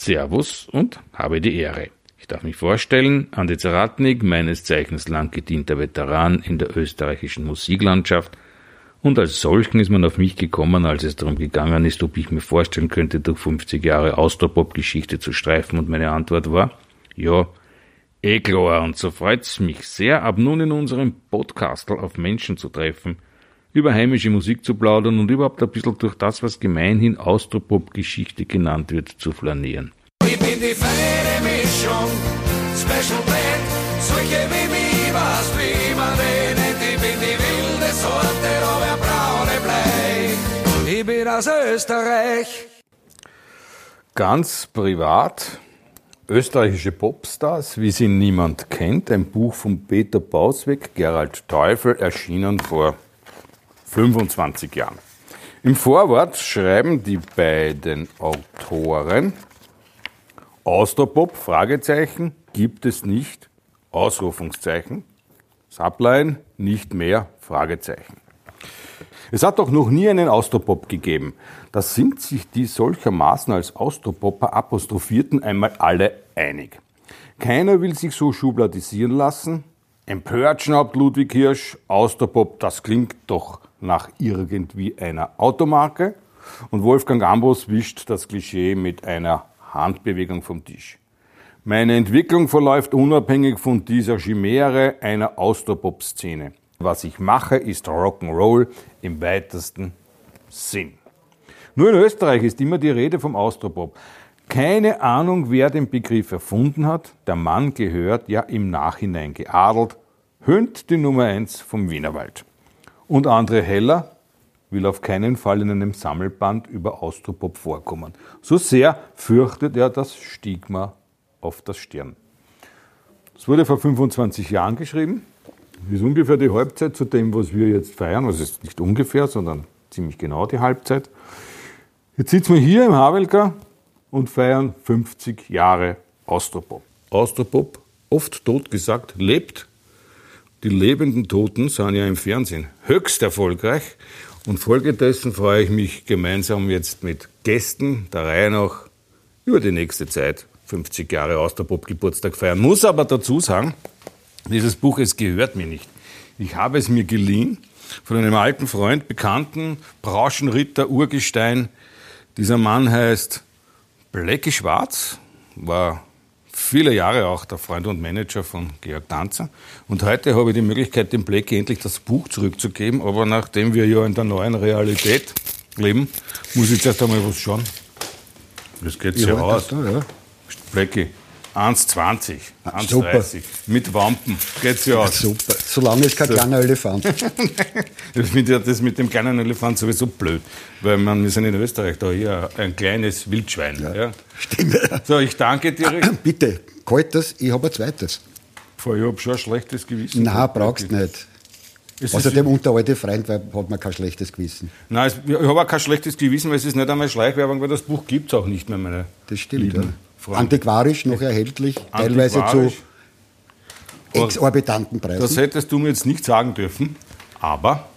Servus und habe die Ehre. Ich darf mich vorstellen, Andi Zaratnik, meines Zeichens lang gedienter Veteran in der österreichischen Musiklandschaft, und als solchen ist man auf mich gekommen, als es darum gegangen ist, ob ich mir vorstellen könnte, durch 50 Jahre Austropop-Geschichte zu streifen, und meine Antwort war, ja, eh klar, und so freut's mich sehr, ab nun in unserem Podcast auf Menschen zu treffen, über heimische Musik zu plaudern und überhaupt ein bisschen durch das, was gemeinhin Austropop-Geschichte genannt wird, zu flanieren. Ich bin die feine Mischung, Special Blend, solche wie mich, was wie man nennt, ich bin die wilde Sorte, aber braune Blei. Ich bin aus Österreich. Ganz privat Österreichische Popstars, wie sie niemand kennt, ein Buch von Peter Bausweg, Gerald Teufel, erschienen vor 25 Jahren. Im Vorwort schreiben die beiden Autoren, Austropop, Fragezeichen, gibt es nicht, Ausrufungszeichen, Subline, nicht mehr, Fragezeichen. Es hat doch noch nie einen Austropop gegeben. Da sind sich die solchermaßen als Austropopper apostrophierten einmal alle einig. Keiner will sich so schubladisieren lassen. Empört schnaubt Ludwig Hirsch, Austropop, das klingt doch nach irgendwie einer Automarke. Und Wolfgang Ambros wischt das Klischee mit einer Handbewegung vom Tisch. Meine Entwicklung verläuft unabhängig von dieser Chimäre einer Austropop-Szene. Was ich mache, ist Rock'n'Roll im weitesten Sinn. Nur in Österreich ist immer die Rede vom Austropop. Keine Ahnung, wer den Begriff erfunden hat. Der Mann gehört ja im Nachhinein geadelt, höhnt die Nummer eins vom Wienerwald. Und André Heller will auf keinen Fall in einem Sammelband über Austropop vorkommen. So sehr fürchtet er das Stigma auf das Stirn. Es wurde vor 25 Jahren geschrieben. Das ist ungefähr die Halbzeit zu dem, was wir jetzt feiern. Also ist nicht ungefähr, sondern ziemlich genau die Halbzeit. Jetzt sitzen wir hier im Havelka und feiern 50 Jahre Austropop. Austropop, oft tot gesagt, lebt. Die lebenden Toten sind ja im Fernsehen höchst erfolgreich. Und folgedessen freue ich mich gemeinsam jetzt mit Gästen der Reihe nach über die nächste Zeit 50 Jahre Austropop Geburtstag feiern. Muss aber dazu sagen, dieses Buch, es gehört mir nicht. Ich habe es mir geliehen von einem alten Freund, Bekannten, Branchenritter, Urgestein. Dieser Mann heißt Blecki Schwarz, war viele Jahre auch der Freund und Manager von Georg Danzer. Und heute habe ich die Möglichkeit, dem Blecki endlich das Buch zurückzugeben. Aber nachdem wir ja in der neuen Realität leben, muss ich zuerst einmal was schauen. Das geht ja aus. Da, ja. Blecki, 1,20, 1,30. Mit Wampen. Geht's ja aus. Super. Solange es kein so. kleiner Elefant. ich finde ja das mit dem kleinen Elefant sowieso blöd. Weil man, wir sind in Österreich da hier ein kleines Wildschwein. Ja, ja. Stimmt. So, ich danke dir. Ah, bitte, kaltes, ich habe ein zweites. Ich habe schon ein schlechtes Gewissen. Nein, brauchst nicht. Es Außerdem unter alte Freund weil, hat man kein schlechtes Gewissen. Nein, ich habe auch kein schlechtes Gewissen, weil es ist nicht einmal Schleichwerbung, weil das Buch gibt es auch nicht mehr, meine Das stimmt, Lieben. ja. Antiquarisch noch erhältlich, teilweise zu exorbitanten Preisen. Das hättest du mir jetzt nicht sagen dürfen, aber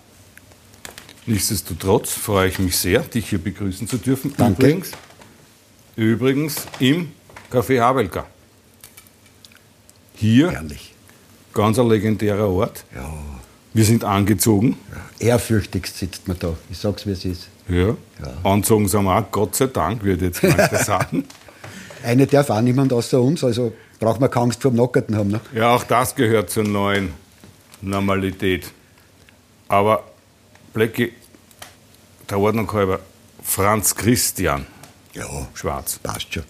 nichtsdestotrotz freue ich mich sehr, dich hier begrüßen zu dürfen. Danke. Übrigens, übrigens im Café Havelka. Hier, Herrlich. ganz ein legendärer Ort. Ja. Wir sind angezogen. Ja. Ehrfürchtigst sitzt man da. Ich sag's, wie es ist. Ja. ja. Anzogen sind wir auch, Gott sei Dank, würde ich jetzt manche sagen. Eine darf auch niemand außer uns, also braucht man keine Angst vor dem Nockerten haben. Ne? Ja, auch das gehört zur neuen Normalität. Aber Blecki, der Ordnung halber, Franz Christian ja, Schwarz. Passt schon.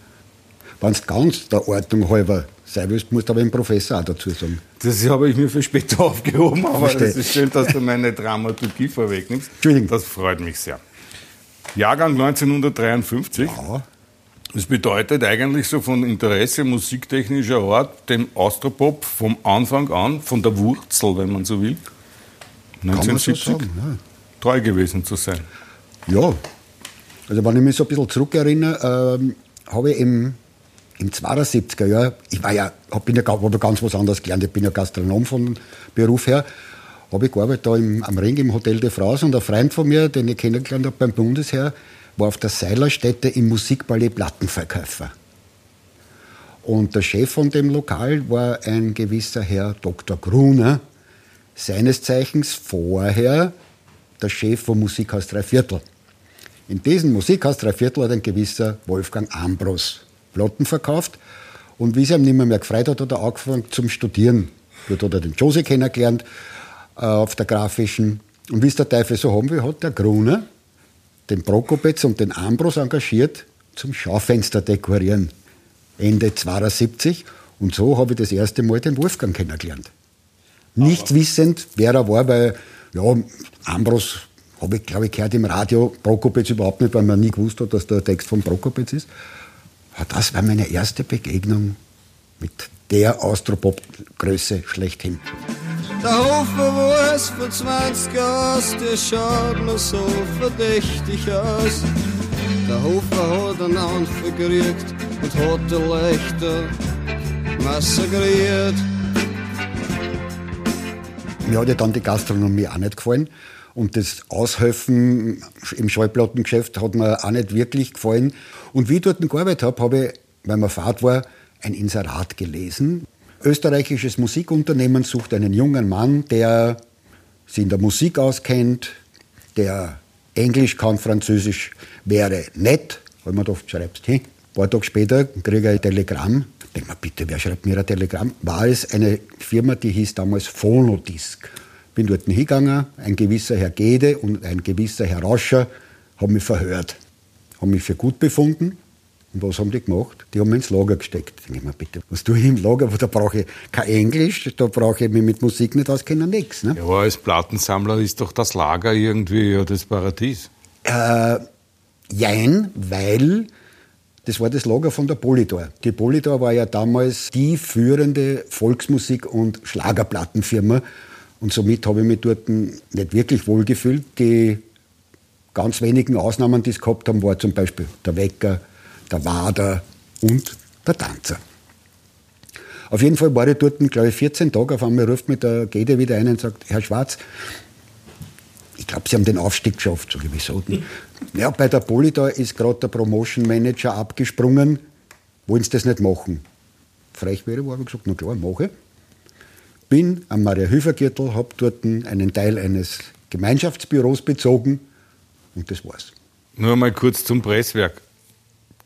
Wenn du ganz der Ordnung halber sein willst, musst du aber einen Professor auch dazu sagen. Das habe ich mir für später aufgehoben, aber es ist schön, dass du meine Dramaturgie vorwegnimmst. Entschuldigung. Das freut mich sehr. Jahrgang 1953. Ja. Das bedeutet eigentlich so von Interesse musiktechnischer Art dem Austropop vom Anfang an, von der Wurzel, wenn man so will, 1970 so sagen, ja. treu gewesen zu sein. Ja, also wenn ich mich so ein bisschen zurückerinnere, ähm, habe ich im, im 72er Jahr, ich war ja, hab, bin ja, habe ganz was anderes gelernt, ich bin ja Gastronom von Beruf her, habe ich gearbeitet da im, am Ring im Hotel de France und ein Freund von mir, den ich kennengelernt habe beim Bundesheer, war auf der Seilerstätte im Musikballett Plattenverkäufer. Und der Chef von dem Lokal war ein gewisser Herr Dr. Gruner, seines Zeichens vorher der Chef vom Musikhaus Dreiviertel. In diesem Musikhaus Dreiviertel hat ein gewisser Wolfgang Ambros Platten verkauft. Und wie es ihm nicht mehr, mehr gefreut hat, hat er angefangen zum Studieren. Dort hat er den Josie kennengelernt äh, auf der grafischen. Und wie es der Teufel so haben will, hat der Gruner den Prokopetz und den Ambros engagiert zum Schaufenster dekorieren. Ende 72. Und so habe ich das erste Mal den Wolfgang kennengelernt. Nichts wissend, wer er war, weil, ja, Ambros habe ich, glaube ich, gehört im Radio, Prokopetz überhaupt nicht, weil man nie gewusst hat, dass der Text von Prokopetz ist. Aber das war meine erste Begegnung mit der Austropop-Größe schlechthin. Der Hofer war es vor 20 Jahren, der schaut noch so verdächtig aus. Der Hofer hat einen Anfang gekriegt und hat der Leichter massakriert. Mir hat ja dann die Gastronomie auch nicht gefallen. Und das Aushelfen im Schallplattengeschäft hat mir auch nicht wirklich gefallen. Und wie ich dort gearbeitet habe, habe ich, weil mir Fahrt war, ein Inserat gelesen. Österreichisches Musikunternehmen sucht einen jungen Mann, der sich in der Musik auskennt, der Englisch kann, Französisch wäre nett. Weil man gedacht, schreibst hin. Ein paar Tage später kriege ich ein Telegramm. Denk mal, bitte, wer schreibt mir ein Telegramm? War es eine Firma, die hieß damals Phonodisk. Bin dort hingegangen, ein gewisser Herr Gede und ein gewisser Herr Rauscher haben mich verhört, haben mich für gut befunden. Und was haben die gemacht? Die haben mich ins Lager gesteckt. Ich mir, bitte, was tue ich im Lager? Da brauche ich kein Englisch, da brauche ich mich mit Musik nicht auskennen, nichts. Ne? Ja, aber als Plattensammler ist doch das Lager irgendwie ja das Paradies. Äh, jein, weil das war das Lager von der Polydor. Die Polydor war ja damals die führende Volksmusik- und Schlagerplattenfirma. Und somit habe ich mich dort nicht wirklich wohlgefühlt. Die ganz wenigen Ausnahmen, die es gehabt haben, war zum Beispiel der Wecker, der Wader und der Tanzer. Auf jeden Fall war ich dort, glaube ich, 14 Tage. Auf einmal ruft mir der Gede wieder ein und sagt, Herr Schwarz, ich glaube, Sie haben den Aufstieg geschafft, so wieso. Ja, bei der Poli da ist gerade der Promotion Manager abgesprungen. Wollen Sie das nicht machen? Frech wäre, habe ich gesagt, na klar, mache. Bin am Maria-Hilfer-Gürtel, habe dort einen Teil eines Gemeinschaftsbüros bezogen und das war's. Nur mal kurz zum Presswerk.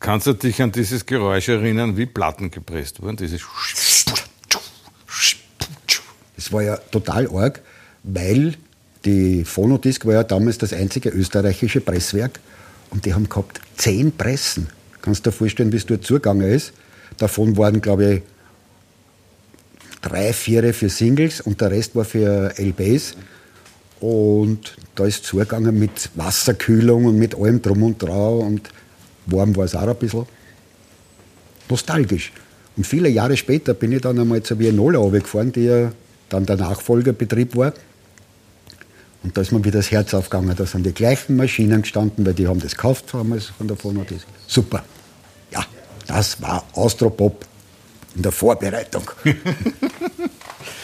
Kannst du dich an dieses Geräusch erinnern, wie Platten gepresst wurden? Dieses das war ja total arg, weil die Phonodisk war ja damals das einzige österreichische Presswerk und die haben gehabt zehn Pressen. Kannst du dir vorstellen, wie es dort zugegangen ist? Davon waren, glaube ich, drei, vier für Singles und der Rest war für LBs. Und da ist zugegangen mit Wasserkühlung und mit allem drum und dran und warm war es auch ein bisschen. Nostalgisch. Und viele Jahre später bin ich dann einmal zur Vienola gefahren, die ja dann der Nachfolgerbetrieb war. Und da ist mir wieder das Herz aufgegangen. Da sind die gleichen Maschinen gestanden, weil die haben das gekauft damals von der Phonodis. Super. Ja, das war Austropop in der Vorbereitung.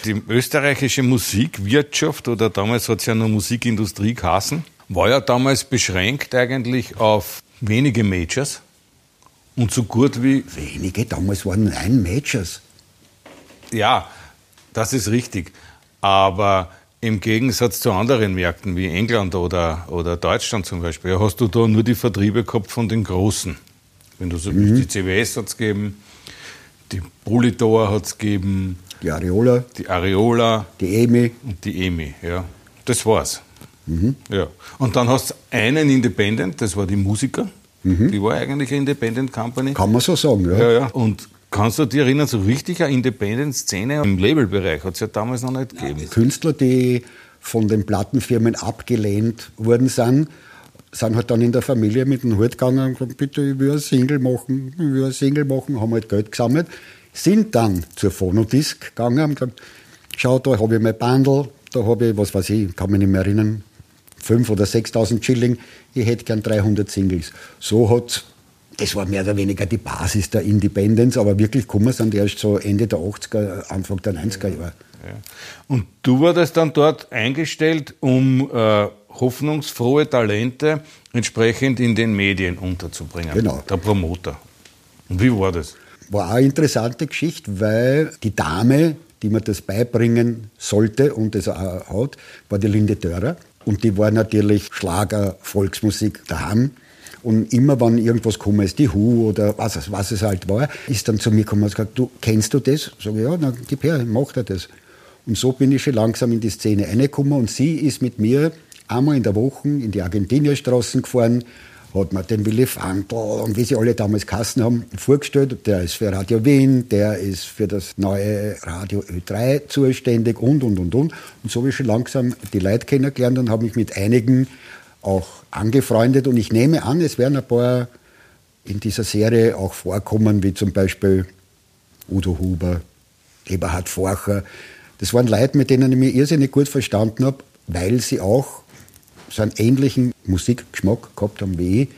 Die österreichische Musikwirtschaft, oder damals hat es ja noch Musikindustrie geheißen, war ja damals beschränkt eigentlich auf wenige Majors und so gut wie. Wenige, damals waren neun Majors. Ja, das ist richtig. Aber im Gegensatz zu anderen Märkten wie England oder, oder Deutschland zum Beispiel, hast du da nur die Vertriebe gehabt von den Großen. Wenn du so mhm. die CWS hat es gegeben, die Polydor hat es gegeben, die Areola, die Areola, die EMI und die EMI, ja. Das war's. Mhm. Ja. Und dann hast du einen Independent, das war die Musiker. Mhm. Die war eigentlich eine Independent Company. Kann man so sagen, ja. ja, ja. Und Kannst du dich erinnern, so richtig eine Independent-Szene im Labelbereich hat es ja damals noch nicht gegeben. Künstler, die von den Plattenfirmen abgelehnt worden sind, sind halt dann in der Familie mit dem Hut gegangen und gesagt, bitte, ich will ein Single machen, ich will ein Single machen, haben halt Geld gesammelt, sind dann zur Phonodisc gegangen und gesagt, schau, da habe ich mein Bundle, da habe ich, was weiß ich, kann mich nicht mehr erinnern, 5.000 oder 6.000 Schilling, ich hätte gern 300 Singles. So hat das war mehr oder weniger die Basis der Independence, aber wirklich gekommen sind erst so Ende der 80er, Anfang der 90er Jahre. Ja. Und du wurdest dann dort eingestellt, um äh, hoffnungsfrohe Talente entsprechend in den Medien unterzubringen. Genau. Der Promoter. Und wie war das? war auch eine interessante Geschichte, weil die Dame, die mir das beibringen sollte und das auch hat, war die Linde Dörrer. Und die war natürlich Schlager, Volksmusik daheim. Und immer, wenn irgendwas gekommen ist, die Hu oder was, was es halt war, ist dann zu mir gekommen und gesagt, du, kennst du das? Sag ich, ja, dann gib her, mach dir das. Und so bin ich schon langsam in die Szene reingekommen und sie ist mit mir einmal in der Woche in die Argentinierstraßen gefahren, hat mir den Willy Frankl und wie sie alle damals Kassen haben, vorgestellt. Der ist für Radio Wien, der ist für das neue Radio Ö3 zuständig und, und, und, und. Und so habe ich schon langsam die Leute kennengelernt und habe mich mit einigen auch angefreundet. Und ich nehme an, es werden ein paar in dieser Serie auch vorkommen, wie zum Beispiel Udo Huber, Eberhard Forcher. Das waren Leute, mit denen ich mich irrsinnig gut verstanden habe, weil sie auch so einen ähnlichen Musikgeschmack gehabt haben wie ich.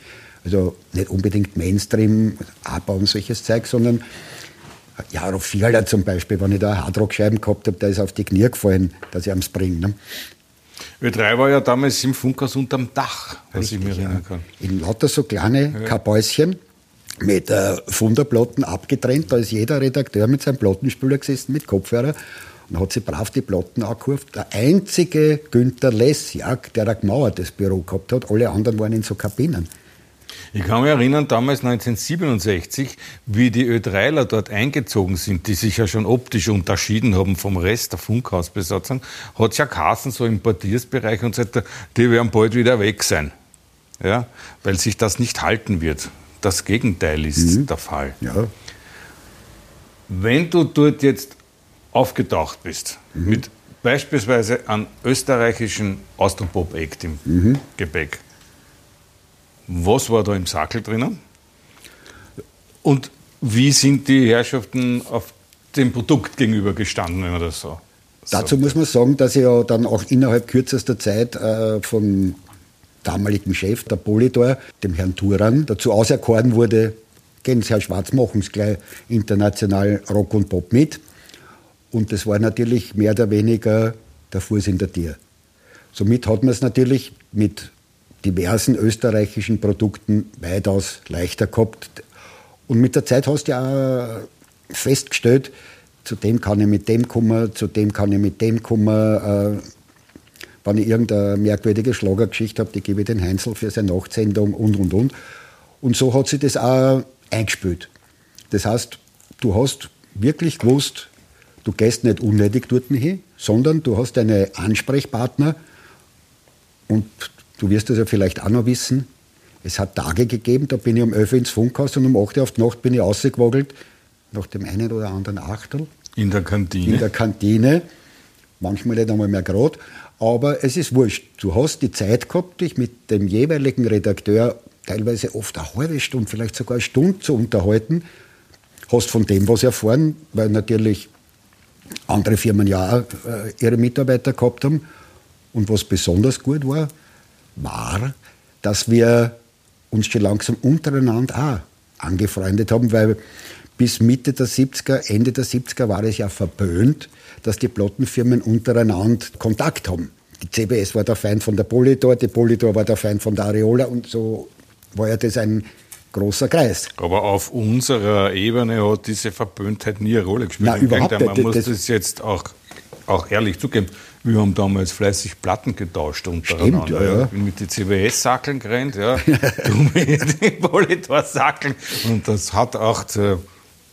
Also nicht unbedingt Mainstream, ABBA und solches Zeug, sondern Jaro Fiala zum Beispiel, wenn ich da Hardrock-Scheiben gehabt habe, der ist auf die Knie gefallen, dass ich am Springen. Ne? Ö3 war ja damals im Funkhaus unterm Dach, was Richtig, ich mir erinnern ja. kann. In lauter so kleine ja. Kabäuschen mit äh, Funderplatten abgetrennt. Da ist jeder Redakteur mit seinem Plattenspieler gesessen, mit Kopfhörer und hat sich brav die Platten angekauft. Der einzige Günther Lessjak, der ein gemauertes Büro gehabt hat, alle anderen waren in so Kabinen. Ich kann mich erinnern, damals 1967, wie die Ö3ler dort eingezogen sind, die sich ja schon optisch unterschieden haben vom Rest der Funkhausbesatzung, hat es ja Kassen so im Portiersbereich und so weiter, die werden bald wieder weg sein. Ja, weil sich das nicht halten wird. Das Gegenteil ist mhm. der Fall. Ja. Wenn du dort jetzt aufgetaucht bist, mhm. mit beispielsweise einem österreichischen Austropop-Act im mhm. Gepäck, was war da im Sackel drinnen? Und wie sind die Herrschaften auf dem Produkt gegenüber gestanden, wenn man das so Dazu muss man sagen, dass ich ja dann auch innerhalb kürzester Zeit äh, vom damaligen Chef der Polydor, dem Herrn Turan, dazu auserkoren wurde, gehen Sie, Herr Schwarz, machen Sie gleich international Rock und Pop mit. Und das war natürlich mehr oder weniger der Fuß in der Tür. Somit hat man es natürlich mit diversen österreichischen Produkten weitaus leichter gehabt. Und mit der Zeit hast du ja auch festgestellt, zu dem kann ich mit dem kommen, zu dem kann ich mit dem kommen. Äh, wenn ich irgendeine merkwürdige Schlagergeschichte habe, die gebe ich den Heinzel für seine Nachtsendung und, und, und. Und so hat sich das auch eingespielt. Das heißt, du hast wirklich gewusst, du gehst nicht unnötig dort hin, sondern du hast deine Ansprechpartner und du wirst das ja vielleicht auch noch wissen. Es hat Tage gegeben, da bin ich um 11 Uhr ins Funkhaus und um 8 Uhr auf die Nacht bin ich rausgewogelt, nach dem einen oder anderen Achtel. In der Kantine? In der Kantine. Manchmal nicht einmal mehr gerade. Aber es ist wurscht. Du hast die Zeit gehabt, dich mit dem jeweiligen Redakteur teilweise oft eine halbe Stunde, vielleicht sogar eine Stunde zu unterhalten. Hast von dem was erfahren, weil natürlich andere Firmen ja auch äh, ihre Mitarbeiter gehabt haben. Und was besonders gut war, war, dass wir uns schon langsam untereinander auch angefreundet haben, weil bis Mitte der 70er, Ende der 70er war es ja verböhnt, dass die Plattenfirmen untereinander Kontakt haben. Die CBS war der Feind von der Polydor, die Polydor war der Feind von der Areola und so war ja das ein großer Kreis. Aber auf unserer Ebene hat diese Verböhntheit nie eine Rolle gespielt. Nein, überhaupt nicht. Man muss das, das jetzt auch, auch ehrlich zugeben. Wir haben damals fleißig Platten getauscht untereinander. Stimmt, ja, ja. Ich bin mit den CBS-Sackeln gerannt, ja. du mit den Politor-Sackeln. Und das hat auch zur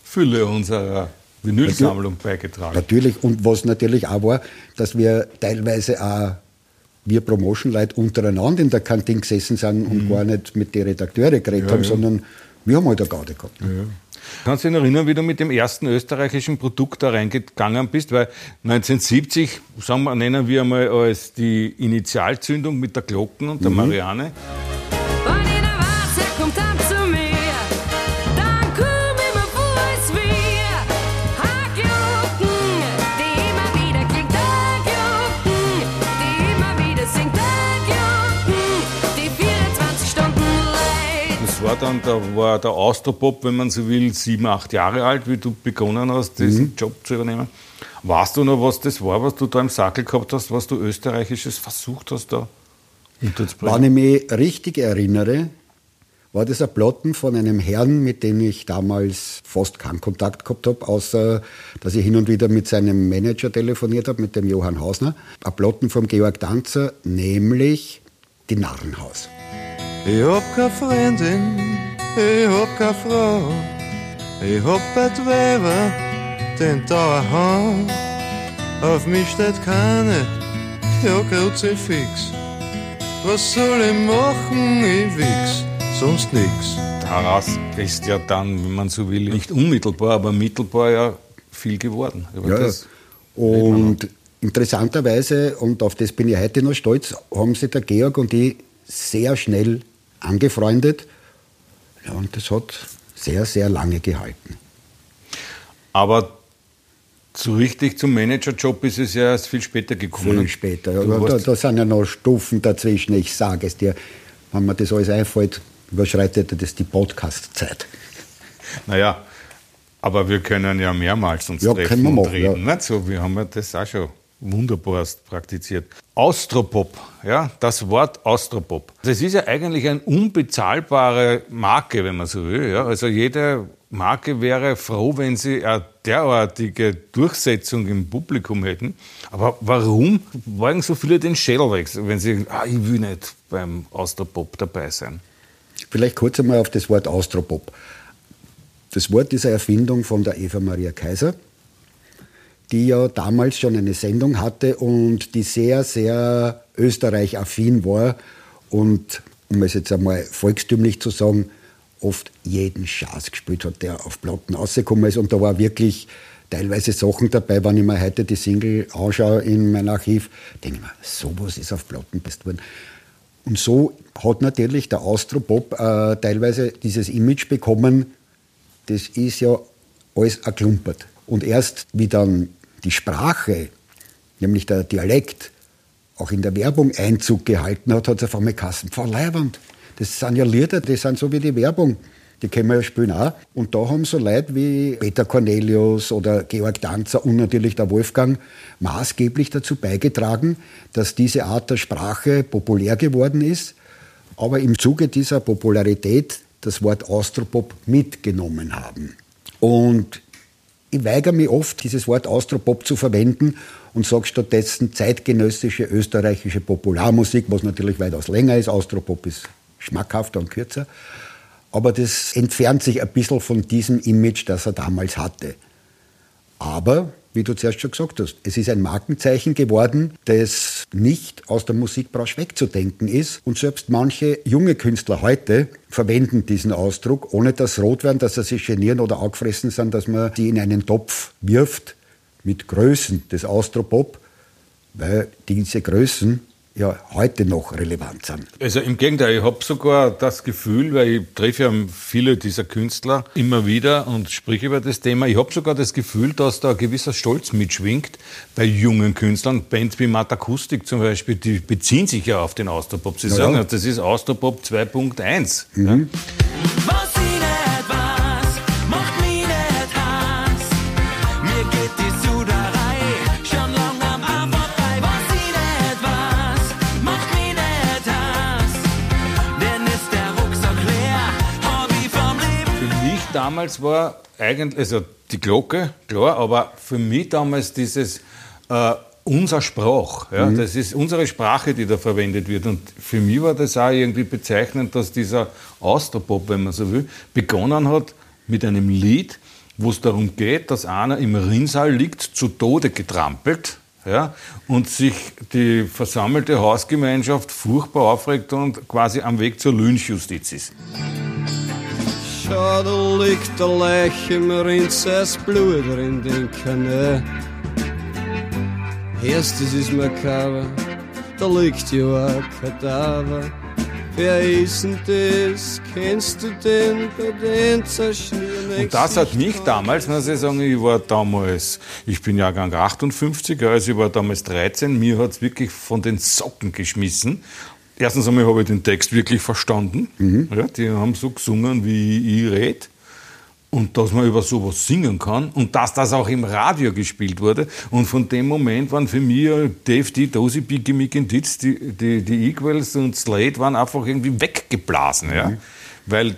Fülle unserer Vinylsammlung beigetragen. Natürlich. Und was natürlich auch war, dass wir teilweise auch wir Promotion-Leute untereinander in der Kantine gesessen sind und mhm. gar nicht mit den Redakteuren geredet ja, haben, ja. sondern wir haben halt eine Garde gehabt. Ja, Kannst du dich erinnern, wie du mit dem ersten österreichischen Produkt da reingegangen bist? Weil 1970, sagen wir, nennen wir einmal als die Initialzündung mit der Glocken und der mhm. Marianne. Dann, da war der Austropop, wenn man so will, sieben, acht Jahre alt, wie du begonnen hast, diesen mhm. Job zu übernehmen. Weißt du noch, was das war, was du da im Sackel gehabt hast, was du Österreichisches versucht hast da unterzubringen? Wenn ich mich richtig erinnere, war das ein Plotten von einem Herrn, mit dem ich damals fast keinen Kontakt gehabt habe, außer dass ich hin und wieder mit seinem Manager telefoniert habe, mit dem Johann Hausner. Ein Plotten vom Georg Danzer, nämlich Die Narrenhaus. Ich hab keine Freundin, ich hab keine Frau, ich hab etwa den daheim. Auf mich steht keine, ja Kruzifix. Was soll ich machen, ich wichs, sonst nix. Daraus ist ja dann, wenn man so will, nicht unmittelbar, aber mittelbar ja viel geworden. Ja, das und interessanterweise, und auf das bin ich heute noch stolz, haben sich der Georg und ich sehr schnell angefreundet. Ja, und das hat sehr, sehr lange gehalten. Aber so richtig zum Managerjob ist es ja erst viel später gekommen. Viel später. Ja, da, da, sind ja noch Stufen dazwischen. Ich sage es dir, wenn mir das alles einfällt, überschreitet das die Podcast-Zeit. Naja, aber wir können ja mehrmals uns Ja, treffen wir und machen, reden. ja. Nicht so, wir haben ja das auch schon wunderbarst praktiziert. Austropop, ja, das Wort Austropop. Das ist ja eigentlich eine unbezahlbare Marke, wenn man so will. Ja. Also jede Marke wäre froh, wenn sie eine derartige Durchsetzung im Publikum hätten. Aber warum wollen so viele den Schädel wechseln, wenn sie, ah, ich will nicht beim Austropop dabei sein? Vielleicht kurz einmal auf das Wort Austropop. Das Wort ist eine Erfindung von der Eva Maria Kaiser, die ja damals schon eine Sendung hatte und die sehr, sehr Österreich-affin war und, um es jetzt einmal volkstümlich zu sagen, oft jeden Schatz gespielt hat, der auf Platten rausgekommen ist. Und da war wirklich teilweise Sachen dabei, wenn ich mir heute die Single anschaue in mein Archiv, denke ich mir, sowas ist auf Platten best worden. Und so hat natürlich der Austropop äh, teilweise dieses Image bekommen, das ist ja alles erklumpert. Und erst wie dann die Sprache, nämlich der Dialekt, auch in der Werbung Einzug gehalten hat, hat es auf einmal Kassen Leiwand. Das sind ja Lieder, die sind so wie die Werbung. Die können wir ja spielen auch. Und da haben so Leute wie Peter Cornelius oder Georg Danzer und natürlich der Wolfgang maßgeblich dazu beigetragen, dass diese Art der Sprache populär geworden ist, aber im Zuge dieser Popularität das Wort Austropop mitgenommen haben. Und ich weigere mich oft, dieses Wort Austropop zu verwenden und sage stattdessen zeitgenössische österreichische Popularmusik, was natürlich weitaus länger ist. Austropop ist schmackhafter und kürzer. Aber das entfernt sich ein bisschen von diesem Image, das er damals hatte. Aber, wie du zuerst schon gesagt hast, es ist ein Markenzeichen geworden, das nicht aus der Musikbranche wegzudenken ist. Und selbst manche junge Künstler heute verwenden diesen Ausdruck, ohne dass rot werden, dass sie sich genieren oder angefressen sind, dass man die in einen Topf wirft mit Größen des Austropop, weil diese Größen ja heute noch relevant sind. Also im Gegenteil, ich habe sogar das Gefühl, weil ich treffe ja viele dieser Künstler immer wieder und spreche über das Thema, ich habe sogar das Gefühl, dass da ein gewisser Stolz mitschwingt bei jungen Künstlern. Bands wie Matakustik zum Beispiel, die beziehen sich ja auf den Austropop. Sie Ja, sagen, das ist Austropop 2.1. Mhm. Ja. Damals war eigentlich, also die Glocke, klar, aber für mich damals dieses äh, unser Sprach, ja, das ist unsere Sprache, die da verwendet wird. Und für mich war das auch irgendwie bezeichnend, dass dieser Austropop, wenn man so will, begonnen hat mit einem Lied, wo es darum geht, dass einer im Rinnsal liegt, zu Tode getrampelt. Ja, und sich die versammelte Hausgemeinschaft furchtbar aufregt und quasi am Weg zur Lynchjustiz ist. Schau, da liegt der Leich im Rinz, es Blut in den Kanä. Erstes ist makaber, da liegt ja ein Kadaver. Wer ist denn das? Kennst du den bei den zerschnürten Und das hat mich damals, muss ich sagen, ich war damals, ich bin Jahrgang 58, also ich war damals 13, mir hat es wirklich von den Socken geschmissen. Erstens einmal habe ich den Text wirklich verstanden. Ja, die haben so gesungen, wie ich rede. und dass man über sowas singen kann und dass das auch im Radio gespielt wurde. Und von dem Moment waren für mich Dave D, Dozy, Biggie, Mick and Ditz, die, die, die Equals und Slade waren einfach irgendwie weggeblasen. Ja? Weil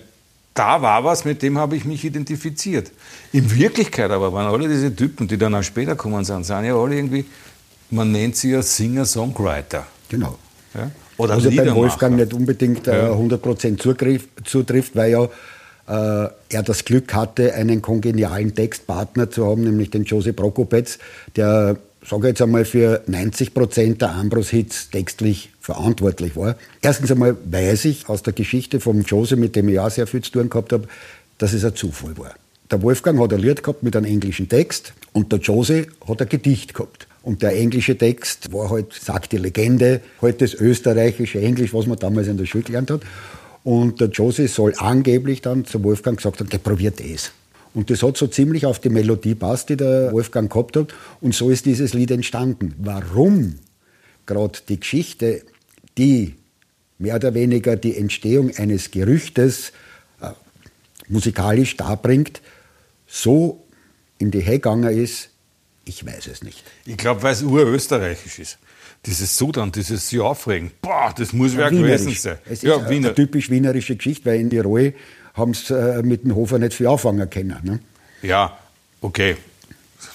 da war was, mit dem habe ich mich identifiziert. In Wirklichkeit aber waren alle diese Typen, die dann auch später kommen sind, sind ja alle irgendwie, man nennt sie ja Singer-Songwriter. Genau. Ja? Oder Also beim. Wolfgang nicht unbedingt äh, Ja. 100% zugriff, zutrifft, weil ja äh, er das Glück hatte, einen kongenialen Textpartner zu haben, nämlich den Jose Prokopetz, der, sage ich jetzt einmal, für 90% der Ambros-Hits textlich verantwortlich war. Erstens einmal weiß ich aus der Geschichte vom Jose, mit dem ich auch sehr viel zu tun gehabt habe, dass es ein Zufall war. Der Wolfgang hat ein Lied gehabt mit einem englischen Text und der Jose hat ein Gedicht gehabt. Und der englische Text war halt, sagt die Legende, halt das österreichische Englisch, was man damals in der Schule gelernt hat. Und der Jose soll angeblich dann zu Wolfgang gesagt haben, der probiert es. Und das hat so ziemlich auf die Melodie passt, die der Wolfgang gehabt hat. Und so ist dieses Lied entstanden. Warum gerade die Geschichte, die mehr oder weniger die Entstehung eines Gerüchtes äh, musikalisch darbringt, so in die Hände gegangen ist, ich weiß es nicht. Ich glaube, weil es urösterreichisch ist. Dieses Sudan, dieses sich aufregen, boah, das muss wer gewesen sein. Es ist Ja, eine, Wiener. eine typisch wienerische Geschichte, weil in Tirol haben sie äh, mit dem Hofer nicht viel anfangen können. Ne? Ja, okay.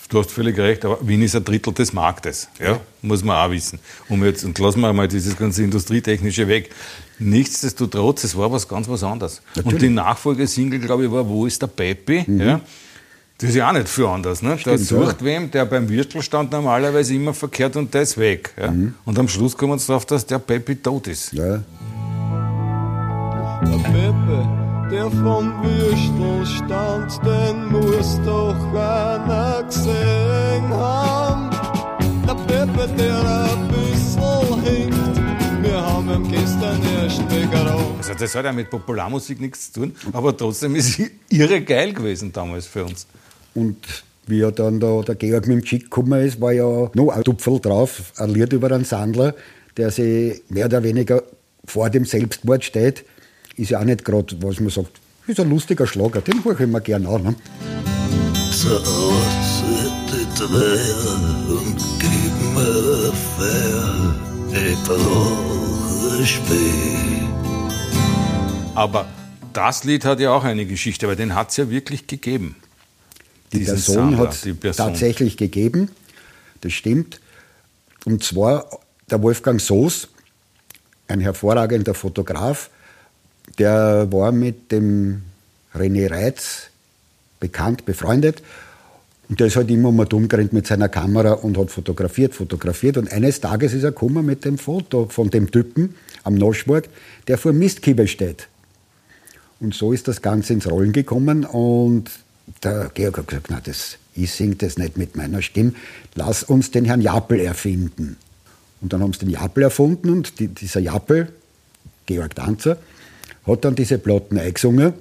Du hast völlig recht, aber Wien ist ein Drittel des Marktes. Ja, muss man auch wissen. Um jetzt, und lassen wir mal dieses ganze Industrietechnische weg. Nichtsdestotrotz, es war was ganz was anderes. Und die Nachfolgesingle, glaube ich, war Wo ist der Peppi? Ja, das ist ja auch nicht viel anders. Ne? der Stimmt, sucht wem, der beim Würstelstand normalerweise immer verkehrt und der ist weg. Ja? Und am Schluss kommen sie darauf, dass der Peppi tot ist. Ja. Der Pepe, der vom Würstelstand, den muss doch einer gesehen haben. Der Pepe, der ein bisschen hinkt, wir haben ihm gestern erst weggeräumt. Also das hat ja mit Popularmusik nichts zu tun, aber trotzdem ist sie irre geil gewesen damals für uns. Und wie ja dann da der Georg mit dem Chick gekommen ist, war ja noch ein Tupfel drauf, ein Lied über einen Sandler, der sich mehr oder weniger vor dem Selbstmord steht. Ist ja auch nicht gerade, was man sagt, ist ein lustiger Schlager, den höre ich mir gerne an. Ne? Sättet vær und gib mir fair Ich Aber das Lied hat ja auch eine Geschichte, weil den hat es ja wirklich gegeben. Die Person hat es tatsächlich gegeben, das stimmt. Und zwar der Wolfgang Soos, ein hervorragender Fotograf, der war mit dem René Reitz bekannt, befreundet. Und der ist halt immer mal dumm gerannt mit seiner Kamera und hat fotografiert, fotografiert. Und eines Tages ist er gekommen mit dem Foto von dem Typen am Noschburg, der vor dem Mistkieber steht. Und so ist das Ganze ins Rollen gekommen und der Georg hat gesagt, na, das, ich singe das nicht mit meiner Stimme, lass uns den Herrn Jappel erfinden. Und dann haben sie den Jappel erfunden und die, dieser Jappel, Georg Danzer, hat dann diese Platten eingesungen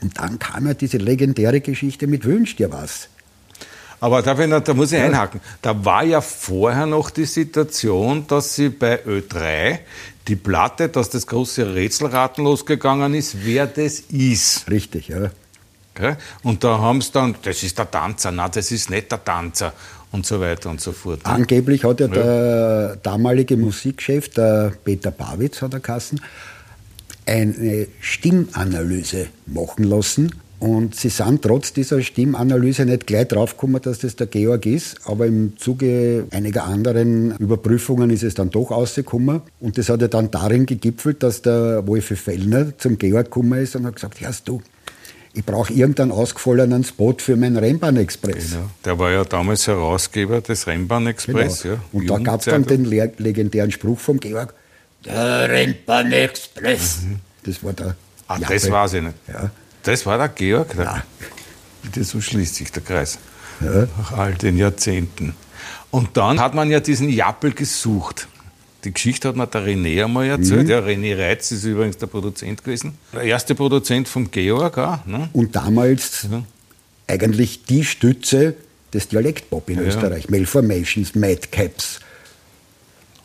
und dann kam ja diese legendäre Geschichte mit Wünsch dir was. Aber darf ich noch, da muss ich einhaken. Da war ja vorher noch die Situation, dass sie bei Ö3 die Platte, dass das große Rätselraten losgegangen ist, wer das ist. Richtig, ja. Gell? Und da haben sie dann, das ist der Tanzer, na, das ist nicht der Tanzer und so weiter und so fort. Angeblich hat ja der damalige Musikchef, der Peter Pawitz, hat er geheißen, eine Stimmanalyse machen lassen. Und sie sind trotz dieser Stimmanalyse nicht gleich draufgekommen, dass das der Georg ist. Aber im Zuge einiger anderen Überprüfungen ist es dann doch rausgekommen. Und das hat ja dann darin gegipfelt, dass der Wolfi Fellner zum Georg gekommen ist und hat gesagt, hörst du, ich brauche irgendeinen ausgefallenen Spot für meinen Rennbahn-Express. Genau. Der war ja damals Herausgeber des Rennbahn-Express. Genau. Ja, Und da gab es dann den le- legendären Spruch vom Georg, der Rennbahn-Express. Das war der Ah, Jappe. das weiß ich nicht. Ja. Das war der Georg. Der, Ja. Bitte, so schließt sich der Kreis. Nach all den Jahrzehnten. Und dann hat man ja diesen Jappel gesucht. Die Geschichte hat mir der René einmal erzählt. Ja, René Reitz ist übrigens der Produzent gewesen. Der erste Produzent vom Georg auch. Ne? Und damals eigentlich die Stütze des Dialektpop in Österreich. Malformations, Madcaps.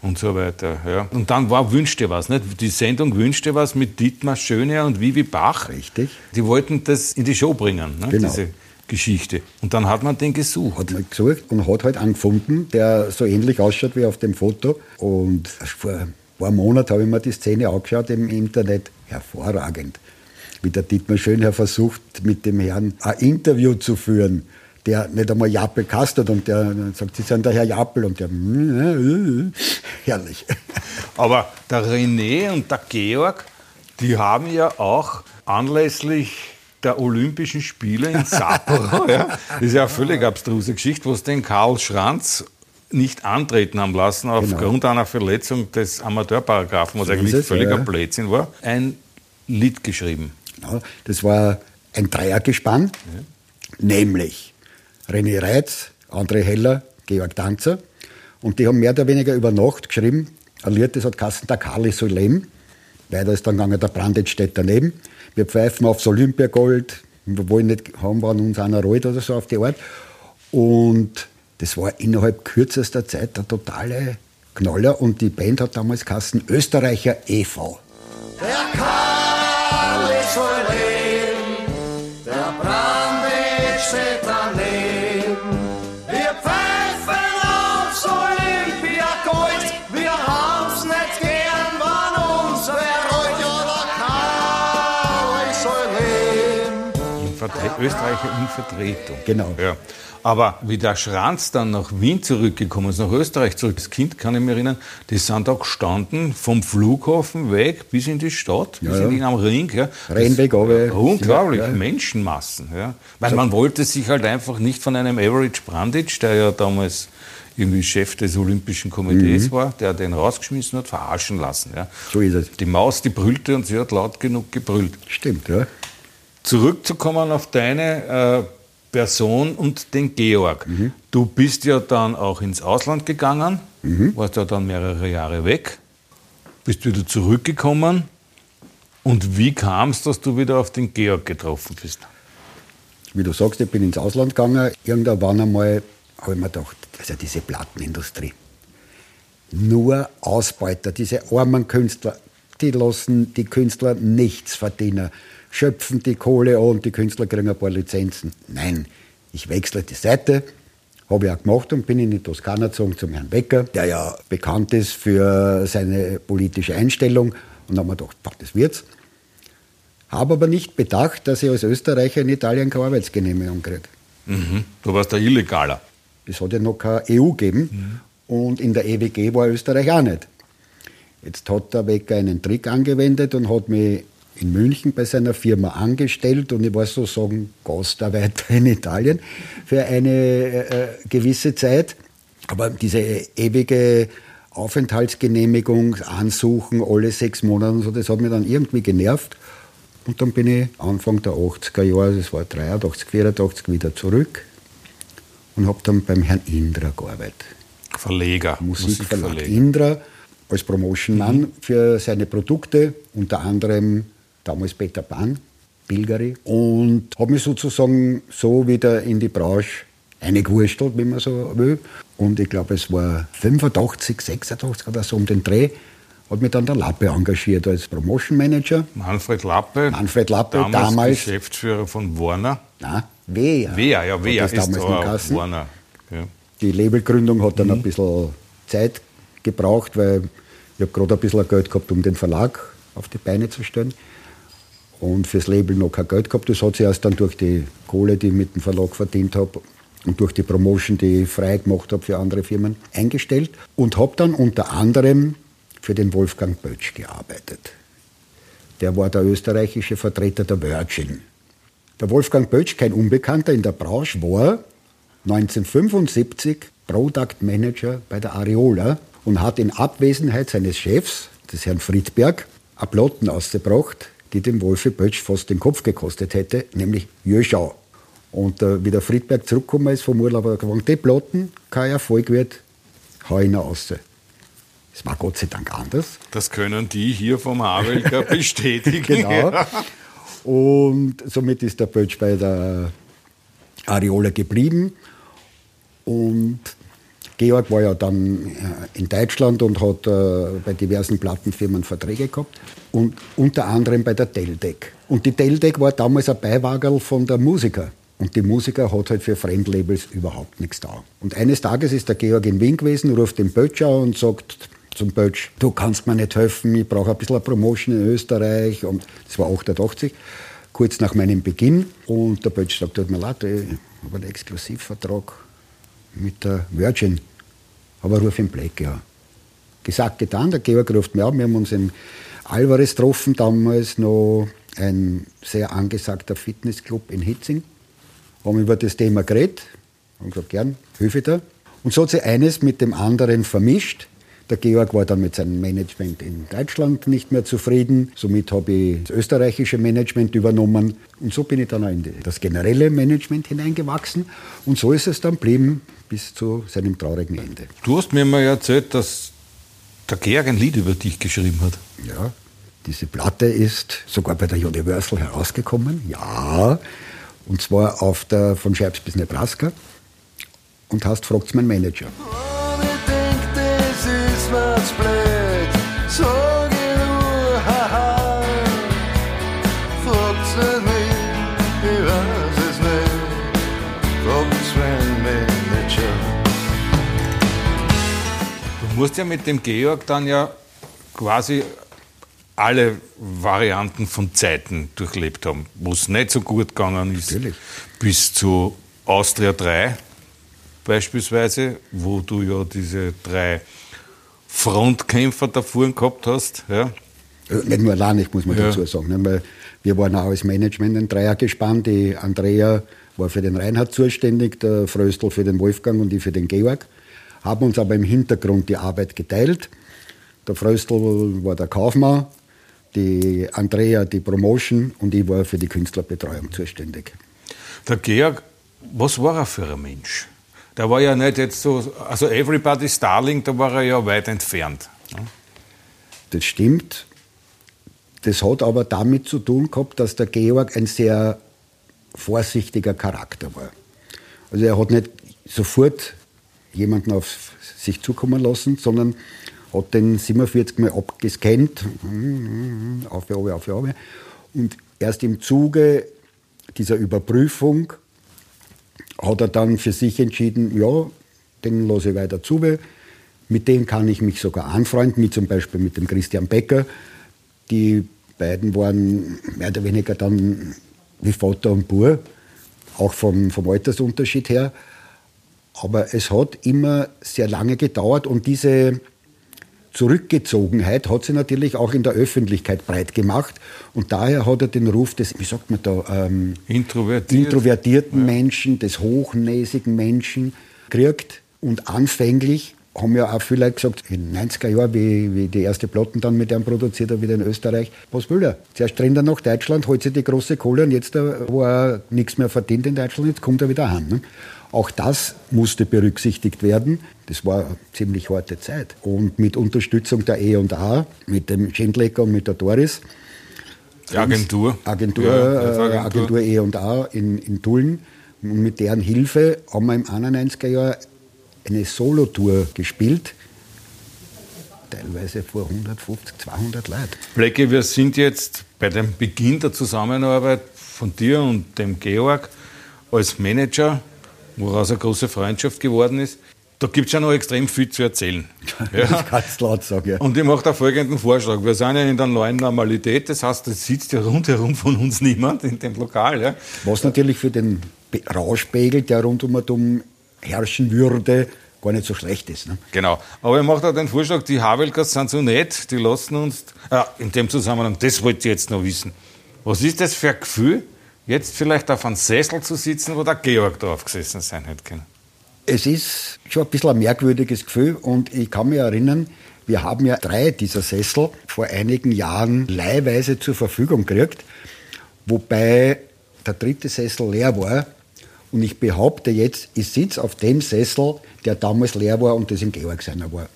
und so weiter. Ja. Und dann war Wünsch dir was, nicht? Die Sendung Wünsch dir was mit Dietmar Schöne und Vivi Bach. Richtig. Die wollten das in die Show bringen, ne? Genau. diese Geschichte. Und dann hat man den gesucht. Hat man gesucht und hat halt einen gefunden, der so ähnlich ausschaut wie auf dem Foto. Und vor ein paar Monaten habe ich mir die Szene angeschaut im Internet. Hervorragend. Wie der Dietmar Schönherr versucht, mit dem Herrn ein Interview zu führen, der nicht einmal Jappel kastet und der sagt, Sie sind der Herr Jappel und der, "Mm, herrlich. Aber der René und der Georg, die haben ja auch anlässlich der Olympischen Spiele in Sapporo, ja, das ist ja eine völlig abstruse Geschichte, wo sie den Karl Schranz nicht antreten haben lassen aufgrund einer Verletzung des Amateurparagraphen, was Genau. So eigentlich es, völliger ja. Blödsinn war, ein Lied geschrieben. Ja, das war ein Dreiergespann, nämlich René Reitz, André Heller, Georg Danzer. Und die haben mehr oder weniger über Nacht geschrieben, ein Lied, das hat Kassen der Kali soll leben. Weiter ist dann gegangen, der Brandt steht daneben. Wir pfeifen aufs Olympiagold. Wir wollen nicht haben, wann uns einer rollt oder so auf die Art. Und das war innerhalb kürzester Zeit der totale Knaller. Und die Band hat damals Kassen Österreicher e.V. Der Karl ist soll Österreicher in Vertretung. Genau. Ja. Aber wie der Schranz dann nach Wien zurückgekommen ist, nach Österreich zurück, das Kind kann ich mich erinnern, die sind da gestanden vom Flughafen weg bis in die Stadt, bis ja. in am Ring. Ja. Rennweg, aber- Unglaublich, Ja, ja. Menschenmassen. Ja. Weil man wollte sich halt einfach nicht von einem Average Brandic, der ja damals irgendwie Chef des Olympischen Komitees war, der den rausgeschmissen hat, verarschen lassen. Ja. So ist es. Die Maus, die brüllte und sie hat laut genug gebrüllt Stimmt, ja. Zurückzukommen auf deine äh, Person und den Georg. Du bist ja dann auch ins Ausland gegangen, warst ja dann mehrere Jahre weg, bist wieder zurückgekommen. Und wie kam es, dass du wieder auf den Georg getroffen bist? Wie du sagst, ich bin ins Ausland gegangen. Irgendwann einmal habe ich mir gedacht, also diese Plattenindustrie. Nur Ausbeuter, diese armen Künstler, die lassen die Künstler nichts verdienen. Schöpfen die Kohle an und die Künstler kriegen ein paar Lizenzen. Nein, ich wechsle die Seite. Habe ich auch gemacht und bin in die Toskana gezogen zum Herrn Becker, der ja bekannt ist für seine politische Einstellung. Und dann habe ich mir gedacht, boah, das wird's. Habe aber nicht bedacht, dass ich als Österreicher in Italien keine Arbeitsgenehmigung kriege. Mhm. Du warst der Illegaler. Es hat ja noch keine EU gegeben und in der EWG war Österreich auch nicht. Jetzt hat der Wecker einen Trick angewendet und hat mich in München bei seiner Firma angestellt und ich war sozusagen Gastarbeiter in Italien für eine äh, gewisse Zeit. Aber diese ewige Aufenthaltsgenehmigung, Ansuchen alle sechs Monate und so, das hat mich dann irgendwie genervt. Und dann bin ich Anfang der 80er Jahre, das war 83, 84, wieder zurück und habe dann beim Herrn Indra gearbeitet. Verleger, Musikverlag Musikverleger. Indra als Promotion-Mann für seine Produkte, unter anderem damals Peter Pan, Bilgeri, und habe mich sozusagen so wieder in die Branche eingewurstelt, wenn man so will. Und ich glaube, es war 85, 86 oder so um den Dreh, hat mich dann der Lappe engagiert als Promotion Manager. Manfred Lappe, Manfred Lappe, damals, damals- Geschäftsführer von Warner. Na, Wea. Wea, ja, Wea ist damals geheißen. Warner. Ja. Die Labelgründung hat dann ein bisschen Zeit gebraucht, weil ich habe gerade ein bisschen Geld gehabt, um den Verlag auf die Beine zu stellen. Und fürs Label noch kein Geld gehabt. Das hat sich erst dann durch die Kohle, die ich mit dem Verlag verdient habe und durch die Promotion, die ich frei gemacht habe für andere Firmen, eingestellt. Und habe dann unter anderem für den Wolfgang Bötsch gearbeitet. Der war der österreichische Vertreter der Virgin. Der Wolfgang Bötsch, kein Unbekannter in der Branche, war 1975 Product Manager bei der Areola und hat in Abwesenheit seines Chefs, des Herrn Friedberg, eine Plotten ausgebracht, die dem Wolfi Bötsch fast den Kopf gekostet hätte, nämlich Jöschau. Und äh, wie der Friedberg zurückgekommen ist vom Urlaub, hat er gesagt, die Plotten kein Erfolg wird, hau ihn raus. Es war Gott sei Dank anders. Das können die hier vom Havelka bestätigen. Genau. Und somit ist der Bötsch bei der Areola geblieben. Und Georg war ja dann äh, in Deutschland und hat äh, bei diversen Plattenfirmen Verträge gehabt und unter anderem bei der Teldec. Und die Teldec war damals ein Beiwagerl von der Musiker. Und die Musiker hat halt für Fremdlabels überhaupt nichts da. Und eines Tages ist der Georg in Wien gewesen, ruft den Böttcher und sagt zum Böttch, du kannst mir nicht helfen, ich brauche ein bisschen eine Promotion in Österreich. Und das war 88, kurz nach meinem Beginn. Und der Böttch sagt, tut mir leid, ich habe einen Exklusivvertrag mit der Virgin. Aber ruf ihn Black, ja. Gesagt, getan, der Georg ruft mir an, wir haben uns in Alvarez getroffen, damals noch ein sehr angesagter Fitnessclub in Hitzing haben über das Thema geredet, haben gesagt, gern, hilfe da. Und so hat sich eines mit dem anderen vermischt. Der Georg war dann mit seinem Management in Deutschland nicht mehr zufrieden. Somit habe ich das österreichische Management übernommen. Und so bin ich dann auch in das generelle Management hineingewachsen. Und so ist es dann geblieben bis zu seinem traurigen Ende. Du hast mir mal erzählt, dass der Georg ein Lied über dich geschrieben hat. Ja, diese Platte ist sogar bei der Universal herausgekommen. Ja, und zwar auf der von Scheibs bis Nebraska. Und hast fragt's mein Manager. Musst ja mit dem Georg dann ja quasi alle Varianten von Zeiten durchlebt haben, wo es nicht so gut gegangen ist. Natürlich. Bis zu Austria 3 beispielsweise, wo du ja diese drei Frontkämpfer da vorne gehabt hast. Ja. Äh, Nicht nur allein, ich muss man Ja. dazu sagen. ne, weil wir waren auch als Management ein Dreier gespannt. Die Andrea war für den Reinhard zuständig, der Fröstl für den Wolfgang und ich für den Georg. Haben uns aber im Hintergrund die Arbeit geteilt. Der Fröstl war der Kaufmann, die Andrea die Promotion und ich war für die Künstlerbetreuung zuständig. Der Georg, was war er für ein Mensch? Der war ja nicht jetzt so, also Everybody's Darling, da war er ja weit entfernt. Das stimmt. Das hat aber damit zu tun gehabt, dass der Georg ein sehr vorsichtiger Charakter war. Also er hat nicht sofort jemanden auf sich zukommen lassen, sondern hat den 47 Mal abgescannt, auf, auf, auf, auf. Und erst im Zuge dieser Überprüfung hat er dann für sich entschieden, ja, den lasse ich weiter zu. Mit dem kann ich mich sogar anfreunden, wie zum Beispiel mit dem Christian Becker. Die beiden waren mehr oder weniger dann wie Vater und Bur, auch vom, vom Altersunterschied her. Aber es hat immer sehr lange gedauert und diese Zurückgezogenheit hat sie natürlich auch in der Öffentlichkeit breit gemacht. Und daher hat er den Ruf des, wie sagt man da, ähm, Introvertiert. introvertierten Menschen, des hochnäsigen Menschen gekriegt. Und anfänglich haben ja auch viele Leute gesagt, in den 90er Jahren, wie, wie die erste Platten dann mit einem produziert hat, wieder in Österreich, was will er? Zuerst rennt er nach Deutschland, holt sich die große Kohle und jetzt, äh, wo er nichts mehr verdient in Deutschland, jetzt kommt er wieder heim. Ne? Auch das musste berücksichtigt werden. Das war eine ziemlich harte Zeit. Und mit Unterstützung der E&A, mit dem Schindlecker und mit der Doris, Die Agentur. Agentur, Ja, äh, Agentur. Agentur E&A in, in Tulln. Und mit deren Hilfe haben wir im 91er Jahr eine Solotour gespielt. Teilweise vor 150, 200 Leuten. Blackie, wir sind jetzt bei dem Beginn der Zusammenarbeit von dir und dem Georg als Manager, woraus eine große Freundschaft geworden ist. Da gibt es ja noch extrem viel zu erzählen. Das kannst du laut sagen, ja. Und ich mache da folgenden Vorschlag. Wir sind ja in der neuen Normalität, das heißt, es sitzt ja rundherum von uns niemand in dem Lokal. Ja. Was natürlich für den Rauschpegel, der rund um und um herrschen würde, gar nicht so schlecht ist. Ne? Genau. Aber ich mache da den Vorschlag, die Havelkers sind so nett, die lassen uns, äh, in dem Zusammenhang, das wollt ihr jetzt noch wissen. Was ist das für ein Gefühl, jetzt vielleicht auf einem Sessel zu sitzen, wo der Georg drauf gesessen sein hätte können? Es ist schon ein bisschen ein merkwürdiges Gefühl und ich kann mich erinnern, wir haben ja drei dieser Sessel vor einigen Jahren leihweise zur Verfügung gekriegt, wobei der dritte Sessel leer war. Und ich behaupte jetzt, ich sitze auf dem Sessel, der damals leer war und das in Georg seiner war.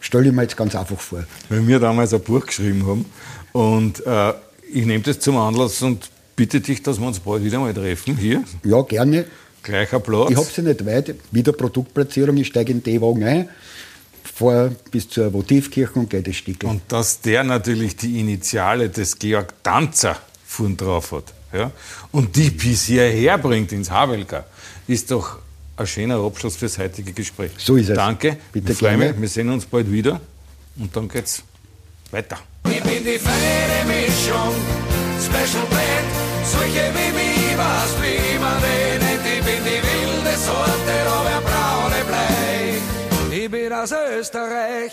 Stell ich mir jetzt ganz einfach vor. Weil wir damals ein Buch geschrieben haben und äh, ich nehme das zum Anlass und bitte dich, dass wir uns bald wieder mal treffen hier. Ja, gerne. Gleicher Platz. Ich habe sie nicht weit. Wieder Produktplatzierung, ich steige in den Wagen ein, fahre bis zur Votivkirche und gehe das Stück. Und dass der natürlich die Initiale des Georg Danzer vorn drauf hat ja, und die bis hierher bringt ins Havelka, ist doch ein schöner Abschluss fürs heutige Gespräch. So ist es. Danke, Bitte gerne. Wir sehen uns bald wieder und dann geht's weiter. Ich bin die feine Mischung, Special Blend, solche wie mich, was wie man den nennt. Ich bin die wilde Sorte, aber braune Blei. Ich bin aus Österreich,